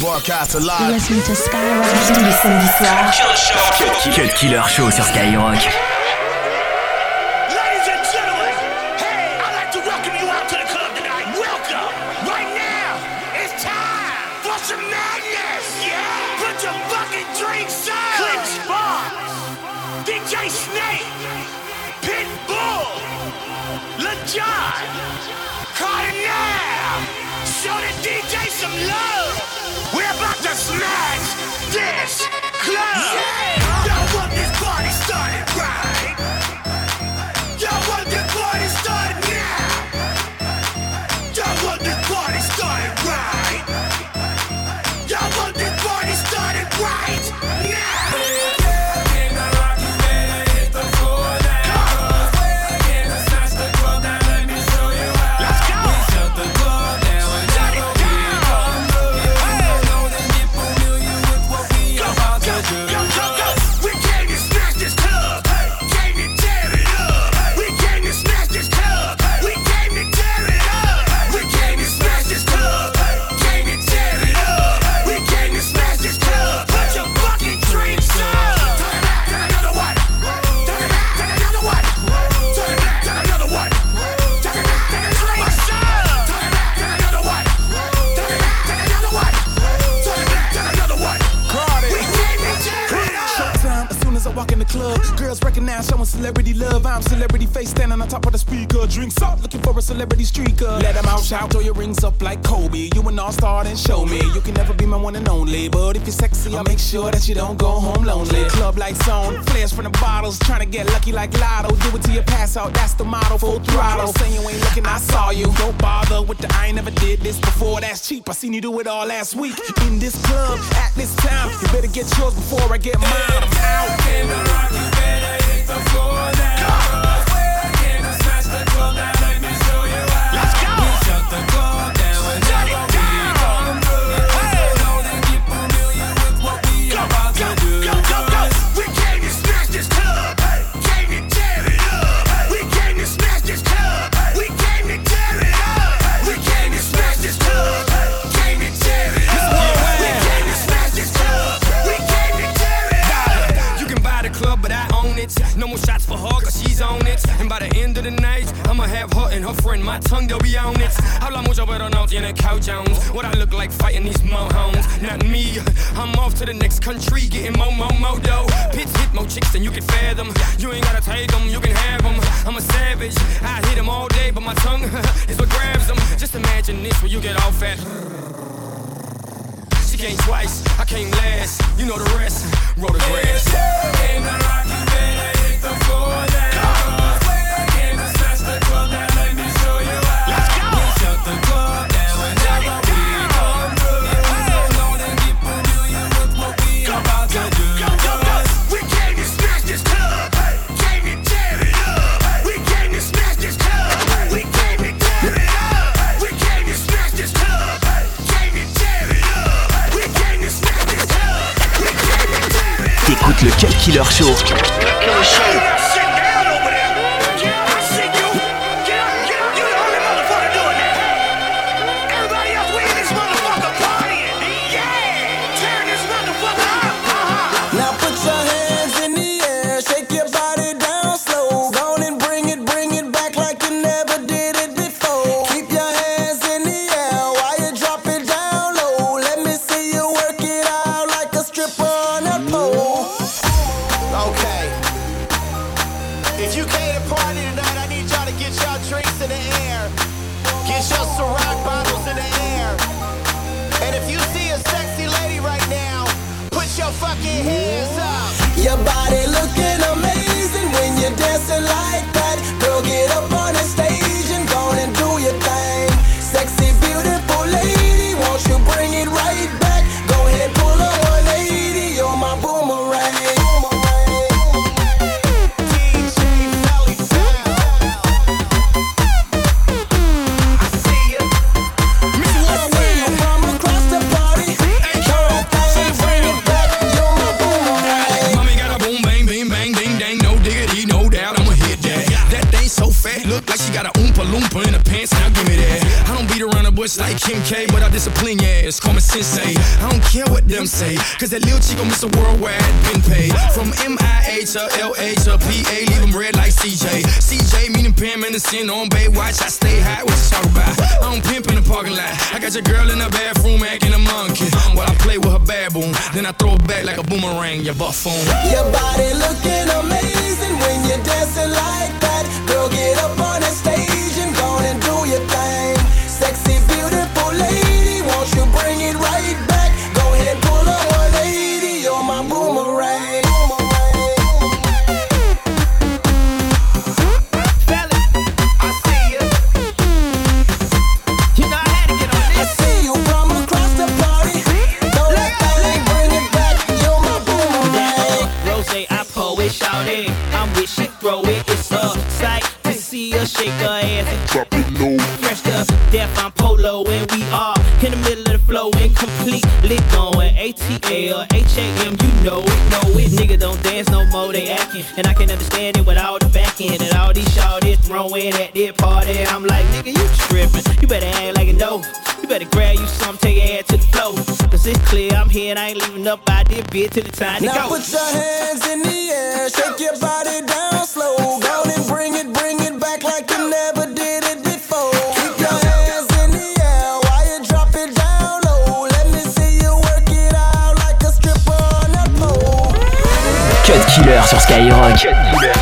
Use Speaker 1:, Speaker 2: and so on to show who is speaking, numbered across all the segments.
Speaker 1: Broadcast
Speaker 2: live. Skyrock.
Speaker 3: Killer Show sur Skyrock.
Speaker 4: sure that you don't go home lonely. Club lights on, flares from the bottles, trying to get lucky like Lotto. Do it till you pass out, oh, that's the motto. Full throttle, saying you ain't looking, I saw you. Don't bother with the I ain't never did this before, that's cheap. I seen you do it all last week in this club at this time. You better get yours before I get mine.
Speaker 5: drink. Discipline yeah, it's common sensei. I don't care what them say, cause that little chico Mr. Worldwide been paid. From MIA to LA to PA, leave them red like CJ. CJ meaning the Anderson on Baywatch, I stay high, what you talk about? I don't pimp in the parking lot. I got your girl in the bathroom acting a monkey. While I play with her baboon, then I throw it back like a boomerang, you buffoon.
Speaker 4: Your body looking amazing when you're dancing like that. Girl, get up on the stage lady, you bring it right back? Go ahead, pull up, 180, you're my boomerang. I see you from across the party. Throw that bring it back, you're my boomerang.
Speaker 6: Rose, I pour it, shout. I'm with she throw it. It's a sight to see her shake her ass and drop it low. Fresh to death, I'm polo, and we are in the middle of the flow, incompletely going. ATL, HAM, you know it, know it. Nigga don't dance no more, they acting. And I can understand it with all the back end and all these shawties throwing at their party. I'm like, nigga, you tripping. You better act like a know. You better grab you some, take your ass to the floor. Cause it's clear I'm here and I ain't leaving up out this bitch, till the time to
Speaker 4: Now put your hands in the air, shake your body down slow.
Speaker 3: Cut Killer sur Skyrock.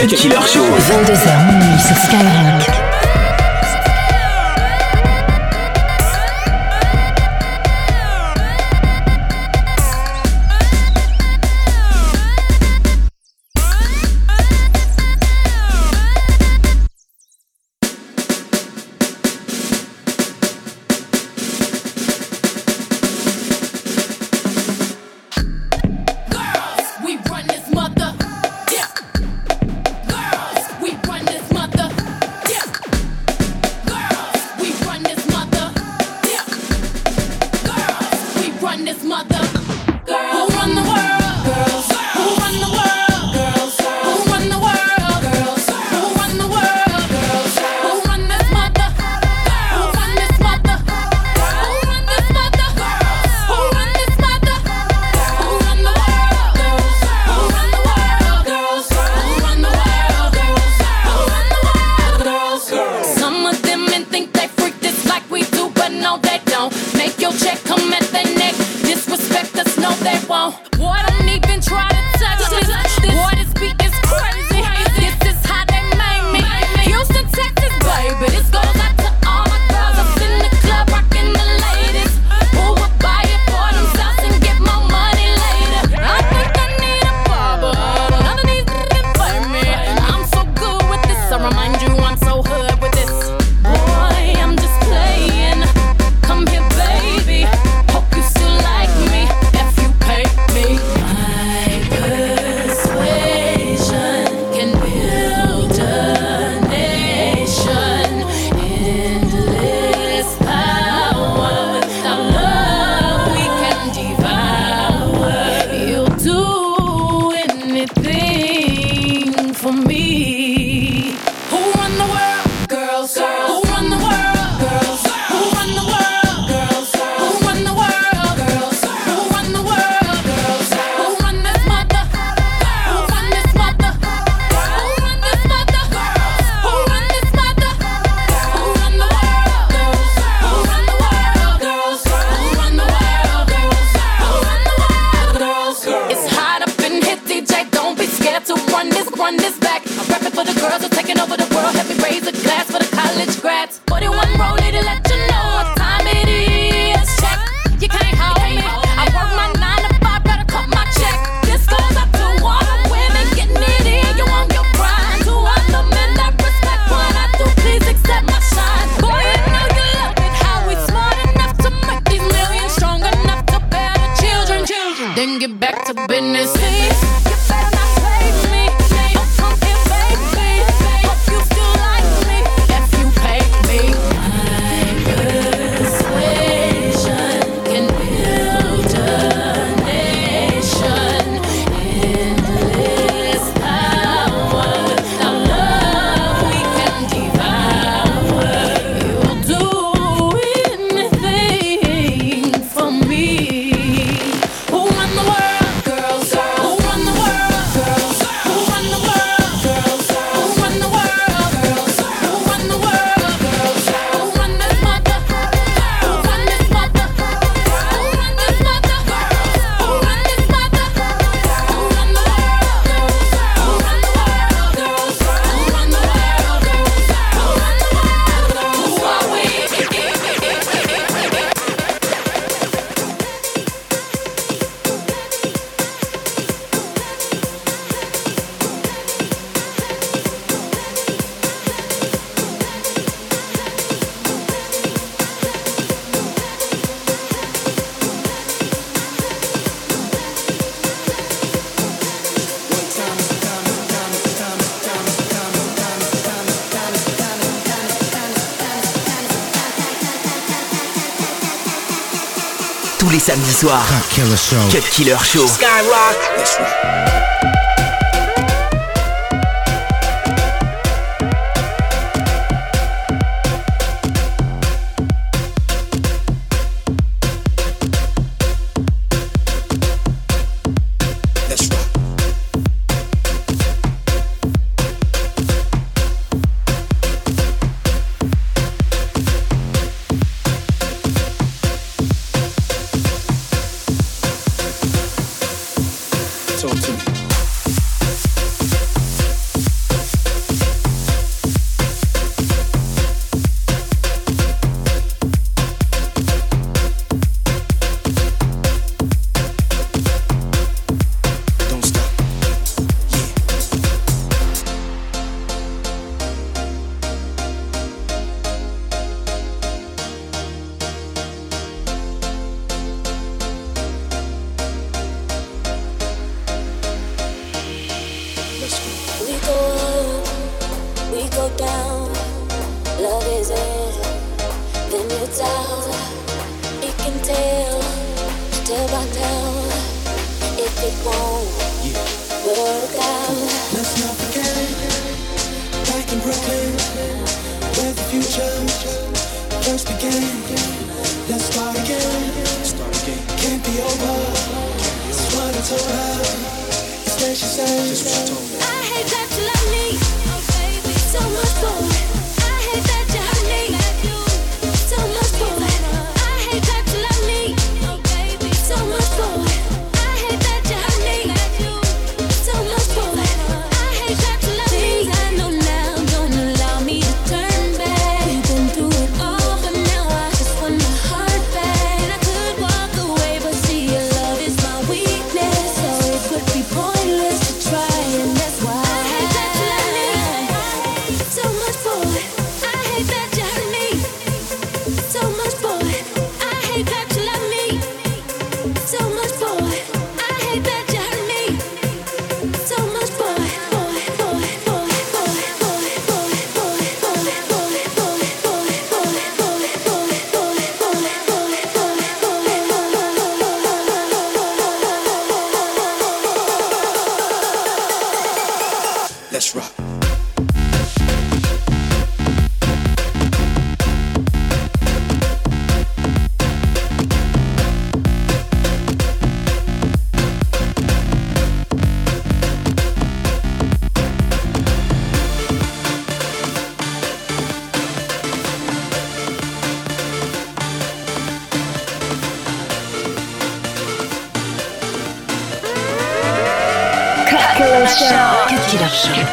Speaker 3: Cut Killer Show.
Speaker 7: 22h minuit.
Speaker 3: samedi soir.
Speaker 8: Cut Killer Show.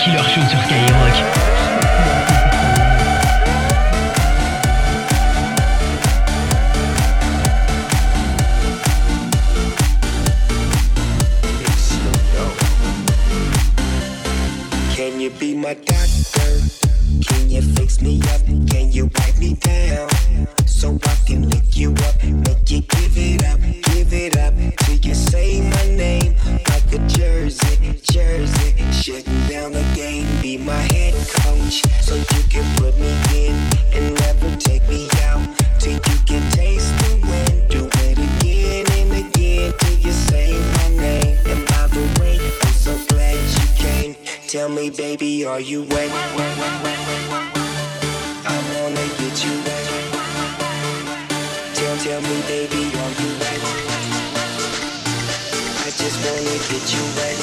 Speaker 9: qui leur Tell
Speaker 10: me,
Speaker 11: baby, are you wet? I wanna get you wet. Tell, tell me, baby, are you wet? I just wanna get you wet.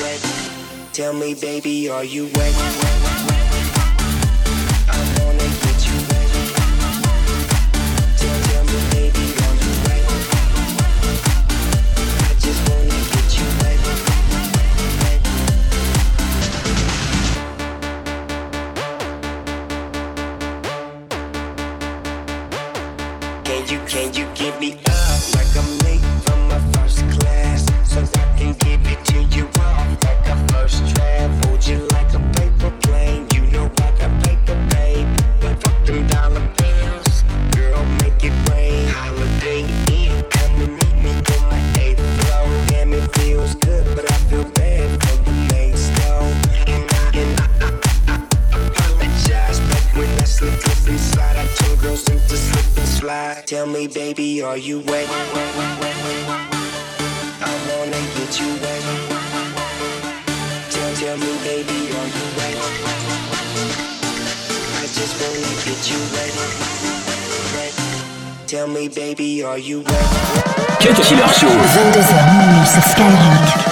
Speaker 11: wet. Tell me, baby, are you wet? Me, baby, are you wet? I wanna get you wet. Tell, tell me, baby, are you wet? I just wanna get you wet. wet. Tell me, baby, are you wet?
Speaker 12: Cut Killer Show.
Speaker 13: 22h minuit sur Skyrock.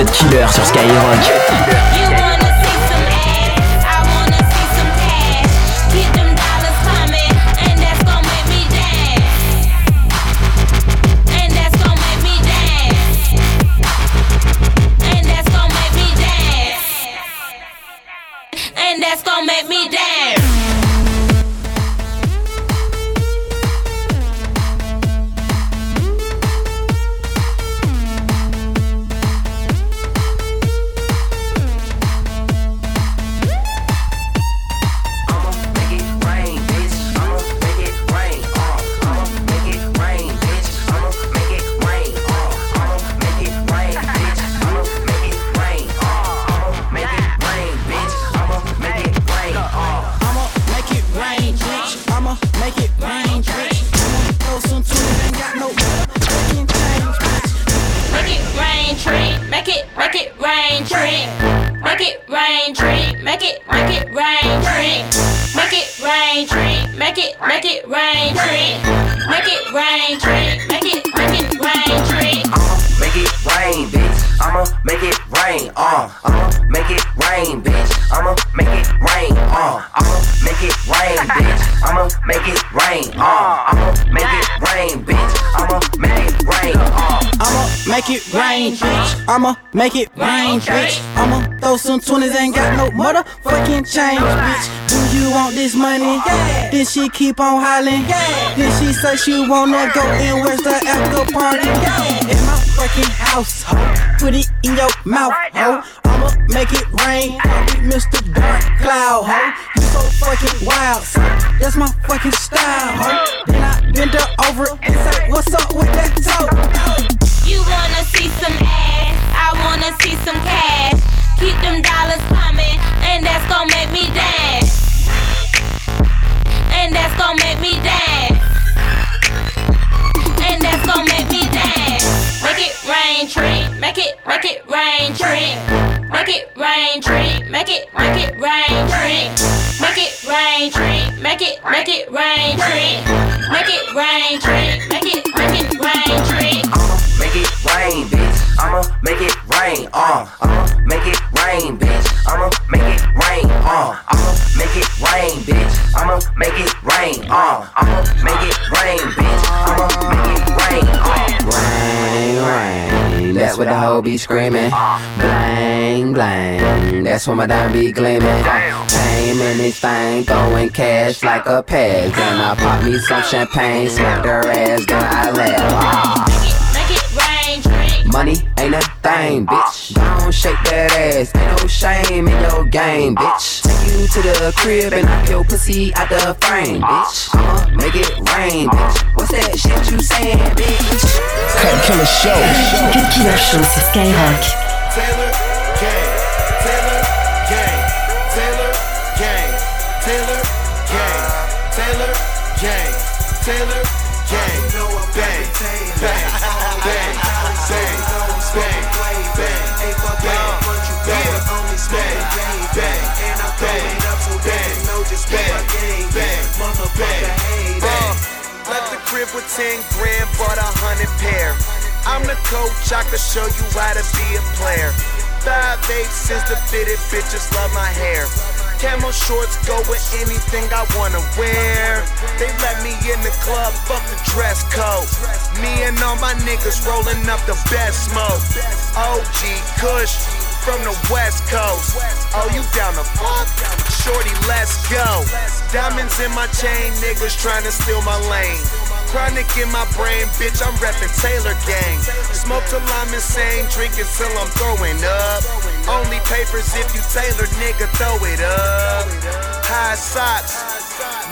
Speaker 12: Cut Killer sur Skyrock.
Speaker 14: Make it rain, bitch. I'ma
Speaker 10: throw some tunes, ain't got no fucking change, bitch.
Speaker 9: Make it rain, tree. Make it, make it rain, tree. Make it rain, tree. Make it, make it rain, tree. Make it rain, tree. Make it, make it rain, tree. Make it rain, tree. Make it, make it rain, tree.
Speaker 14: I'ma make it rain, bitch. I'ma make it rain. Uh, I'ma make it rain, bitch. I'ma make it rain. Uh, I'ma make it rain, bitch. Make it rain. Uh, I'ma make it make it rain,
Speaker 10: bitch. I'ma make it rain, bitch. I'ma throw some twenties, ain't got no motherfucking change, bitch. Do you want this money? Uh-uh. Yeah. Then she keep on hollering. Yeah. Then she say she wanna go and where's the after party? Yeah. In my fucking house, ho. Put it in your mouth, ho. I'ma make it rain. I'll be Mr. Dark Cloud, ho. You so fucking wild, so that's my fucking style, ho. Then I bend her over and say, What's up with that toe?
Speaker 9: You wanna see some ass? I wanna see some cash. Keep them dollars coming, and that's gon' make me dance. And that's gon' make me dance. And that's gon' make me dance. Make it rain, tree. Make it, make it rain, tree. Make it rain, tree. Make it, make it rain, tree. Make it rain, tree. Make it, make it rain, tree. Make it rain, tree. Make it, make it rain, tree.
Speaker 14: Make it rain, bitch. I'ma make it rain. Uh, I'ma make it rain, bitch. I'ma make it rain. Uh, I'ma make it rain, bitch. I'ma make it rain. Uh, I'ma make it rain, bitch. I'ma make it rain. Uh.
Speaker 11: Rain, rain,
Speaker 8: That's what the hoe be screaming. Blang, blang. That's what my dime be gleaming. Came in this thing, throwing cash like a peg. Then I pop me some champagne, smack her ass, then I laugh. Money ain't a thing, ah. bitch. Don't shake that ass, ain't no shame in your game, ah. bitch. Take you to the crib and knock your pussy out the frame, ah. bitch. I'ma make it rain, bitch. What's that shit you saying, bitch?
Speaker 13: Cut Killer Show. Cut Killer Show sur Skyrock.
Speaker 15: Taylor Gang, Taylor Gang, Taylor Gang, Taylor Gang, Taylor Gang, Taylor bang, bang. Uh. Uh, left the crib with 10 grand, bought a hundred pair. I'm the coach, I can show you how to be a player. Five eight since the fitted bitches love my hair. Camo shorts go with anything I wanna wear. They let me in the club, fuck the dress code. Me and all my niggas rolling up the best smoke. OG Kush from the west coast. Oh, you down the fuck? Shorty, let's go. Diamonds in my chain, niggas trying to steal my lane. Chronic in my brain, bitch, I'm reppin' Taylor Gang. Smoke till I'm insane, drinking till I'm throwing up. Only papers if you Taylor, nigga, throw it up. High socks,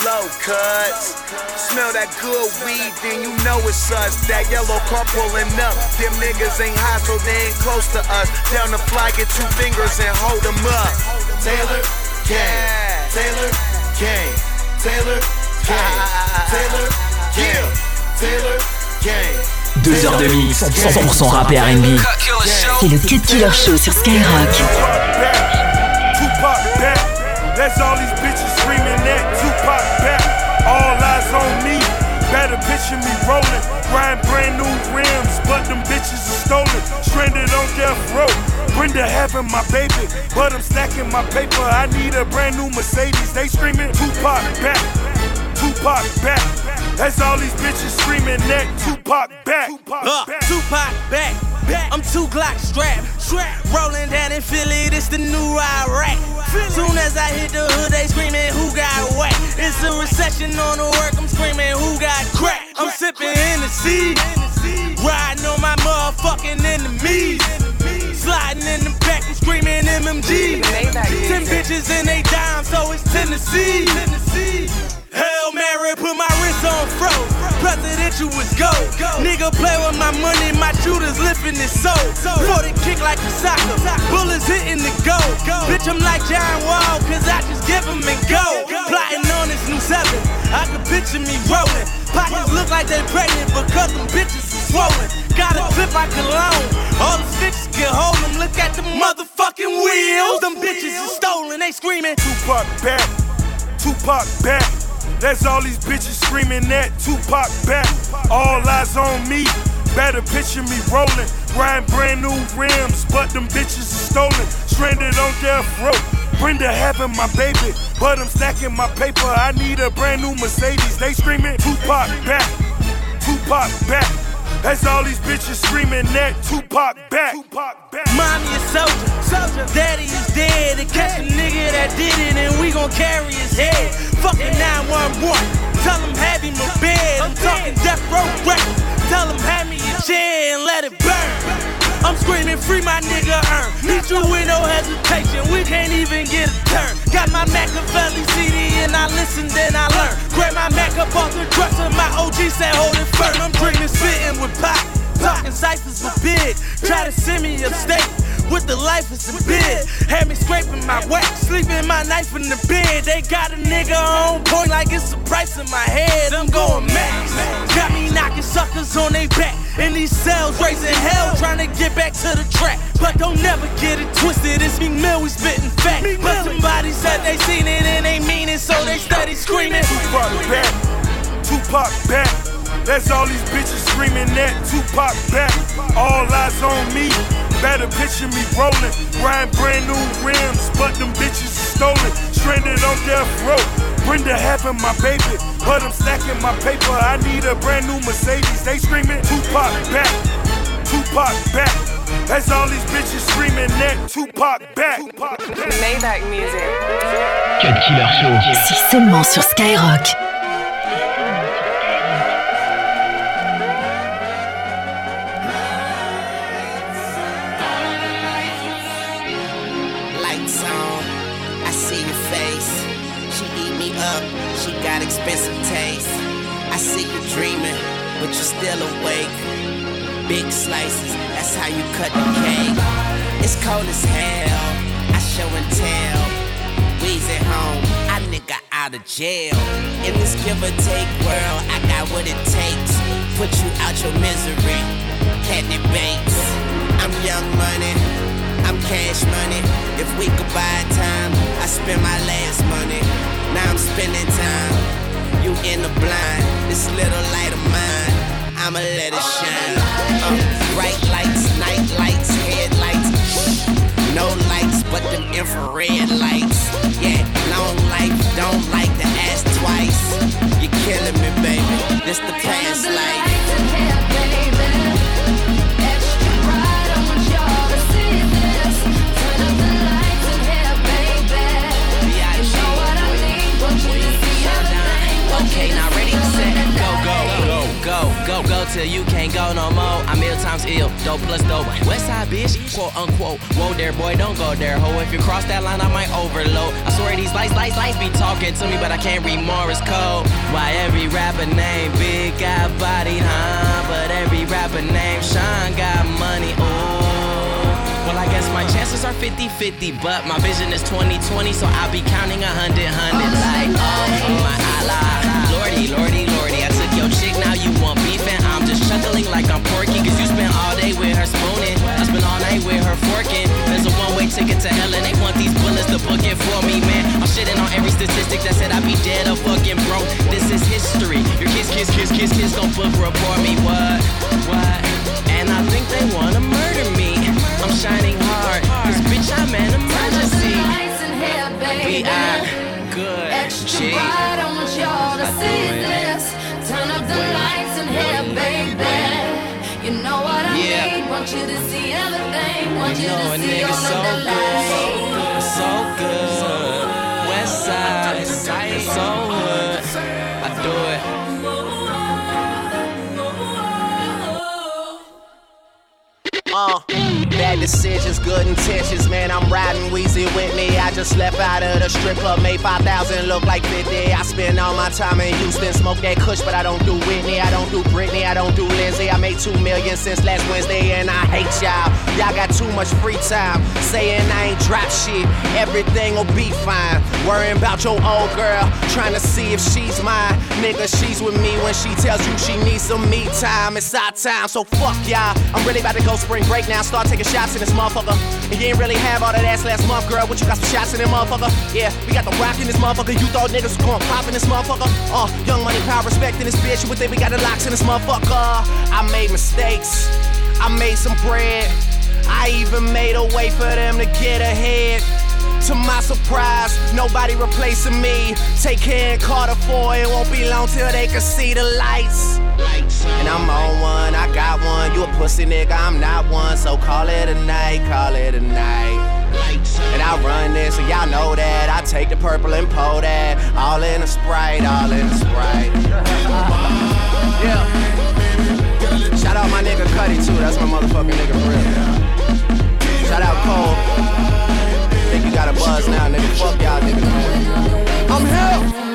Speaker 15: low cuts. Smell that good weed, then you know it's us. That yellow car pulling up. Them niggas ain't high, so they ain't close to us. Down the fly, get two fingers and hold them up. Taylor Gang, Taylor Gang, Taylor Gang, Taylor Gang, Taylor Gang.
Speaker 3: Deux heures de mix, 100% rap et R&B.
Speaker 13: C'est le Cut Killer Show sur Skyrock.
Speaker 15: That's all these bitches screaming that Tupac eyes on me. Better picture me rolling. Riding brand new rims, but them bitches are stolen. Stranded on death row. Brenda having my baby, but I'm stacking my paper. I need a brand new Mercedes. They screaming Tupac back. Tupac back. That's all these bitches screaming that Tupac back. Tupac
Speaker 16: Uh,
Speaker 15: back.
Speaker 16: Tupac back, back. I'm two Glock strapped, strapped. Rolling down in Philly, this the new Iraq. Soon as I hit the hood, they screaming, who got whack? It's a recession on the work, I'm screaming, who got crack? I'm sipping Hennessy, riding on my motherfucking enemies. Sliding in the back, I'm screaming MMG. Ten bitches and they dime, so it's Tennessee. Tennessee. Hail Mary, put my wrist on fro. Presidential was go. Nigga play with my money, my shooters lifting his soul. For the kick like a soccer, bullets hitting the goal. Bitch, I'm like John Wall, cause I just give him and go. Plotting on this new seven, I can picture me rolling. Pockets look like they pregnant because them bitches are swollen. Got a clip I can loan, all the sticks can hold them. Look at the motherfucking wheels, them bitches are stolen. They screaming.
Speaker 15: Tupac back, Tupac back. That's all these bitches screaming that Tupac back. All eyes on me. Better picture me rolling, riding brand new rims, but them bitches are stolen. Stranded on death row. Brenda having my baby, but I'm stacking my paper. I need a brand new Mercedes. They screaming Tupac back, Tupac back. That's all these bitches screaming that Tupac back. Tupac back.
Speaker 16: Mommy a soldier, soldier. Daddy is dead. And catch a nigga that did it, and we gon' carry his head. Fucking 911. Tell him have him a bed. I'm talking death row records. Tell him hand me a chair and let it burn. I'm screaming free my nigga earn. Hit you with no hesitation. We can't even get a turn. Got my Machiavelli CD and I listen, then I learn. Grab my Mac up off the dresser. My OG said hold it firm. I'm dreaming, spitting with pop. Talking ciphers for big. Try to send me a upstate with the life is a bid. Had me scraping my wax, sleeping my knife in the bed. They got a nigga on point like it's a price in my head. I'm going max. Got me knocking suckers on they back. In these cells, raising hell, trying to get back to the track. But don't never get it twisted. It's me Mill, we spitting fat. But somebody said they seen it and they mean it, so they steady screaming.
Speaker 15: Tupac back, Tupac back. That's all these bitches screaming that Tupac back. All eyes on me. Better picture me rolling, riding brand new rims, but them bitches are stolen. Stranded on death row. Brenda having my baby, but I'm stacking my paper. I need a brand new Mercedes. They screaming Tupac back, Tupac back.
Speaker 17: That's all these bitches screaming that Tupac back.
Speaker 18: Maybach music.
Speaker 3: Cut Killer Show.
Speaker 13: C'est seulement sur Skyrock.
Speaker 19: She got expensive taste. I see you dreaming, but you're still awake. Big slices, that's how you cut the cake. It's cold as hell, I show and tell. We's at home, I nigga out of jail. In this give or take world, I got what it takes. Put you out your misery, candy banks. I'm young money. I'm cash money. If we could buy time, I spend my last money. Now I'm spending time. You in the blind, this little light of mine. I'ma let it shine. Uh, bright lights, night lights, headlights. No lights, but them infrared lights. Yeah, long life, don't like to ask twice. You're killing me, baby. This the past life. Go, go, till you can't go no more. I'm ill times ill, dope plus dope. West side bitch, quote unquote. Whoa there, boy, don't go there, ho. If you cross that line, I might overload. I swear these lights, lights, lights be talking to me, but I can't read Morse code. Why every rapper name Big got body, huh? But every rapper name Sean got money, ooh. Well, I guess my chances are 50-50, but my vision is 20-20, so I'll be counting a hundred, hundred like, oh my Allah. Lordy, lordy, lordy, I took your chick, now you want beef, chuckling like I'm porky, cause you spend all day with her spooning, I spent all night with her forking. There's a one-way ticket to hell, and they want these bullets to book it for me, man. I'm shitting on every statistic that said I'd be dead or fucking broke. This is history. Your kiss, kiss, kiss, kiss, kids gon' book report me, what, what? And I think they wanna murder me. I'm shining hard, cause bitch, I'm an emergency. We are good. G.
Speaker 9: I want y'all to see this. Turn up the lights in here, baby. Want you to see everything. Want you,
Speaker 19: You know
Speaker 9: to
Speaker 19: a
Speaker 9: see
Speaker 19: nigga
Speaker 9: all
Speaker 19: so
Speaker 9: of the lights.
Speaker 19: good, so good. West side, so good. I do it. Uh, bad decisions, good intentions, man. I'm riding Weezy with me. I just left out of the strip club, made 5,000 look like 50. I spend all my time in Houston, smoke that kush, but I don't do Whitney. I don't do Britney, I don't do Lindsay. I made 2 million since last Wednesday, and I hate y'all. Y'all got too much free time, saying I ain't drop shit. Everything will be fine. Worrying about your old girl, trying to see if she's mine. Nigga, she's with me when she tells you she needs some me time. It's our time, so fuck y'all. I'm really about to go spring break now. Start taking shots in this motherfucker. And you ain't really have all that ass last month, girl. What you got some shots in that motherfucker? Yeah, we got the rock in this motherfucker. You thought niggas was going pop in this motherfucker? Uh, young money, power, respect in this bitch. You would think we got the locks in this motherfucker. I made mistakes. I made some bread. I even made a way for them to get ahead. To my surprise, nobody replacing me. Take care in Carter 4, it won't be long till they can see the lights. And I'm on one, I got one. You a pussy nigga, I'm not one. So call it a night, call it a night. And I run this, so y'all know that. I take the purple and pour that. All in a sprite, all in a sprite. yeah. Shout out my nigga Cudi too, that's my motherfucking nigga for real. Shout out Cole. Think you got a buzz now, nigga. Fuck y'all niggas, man. I'm here.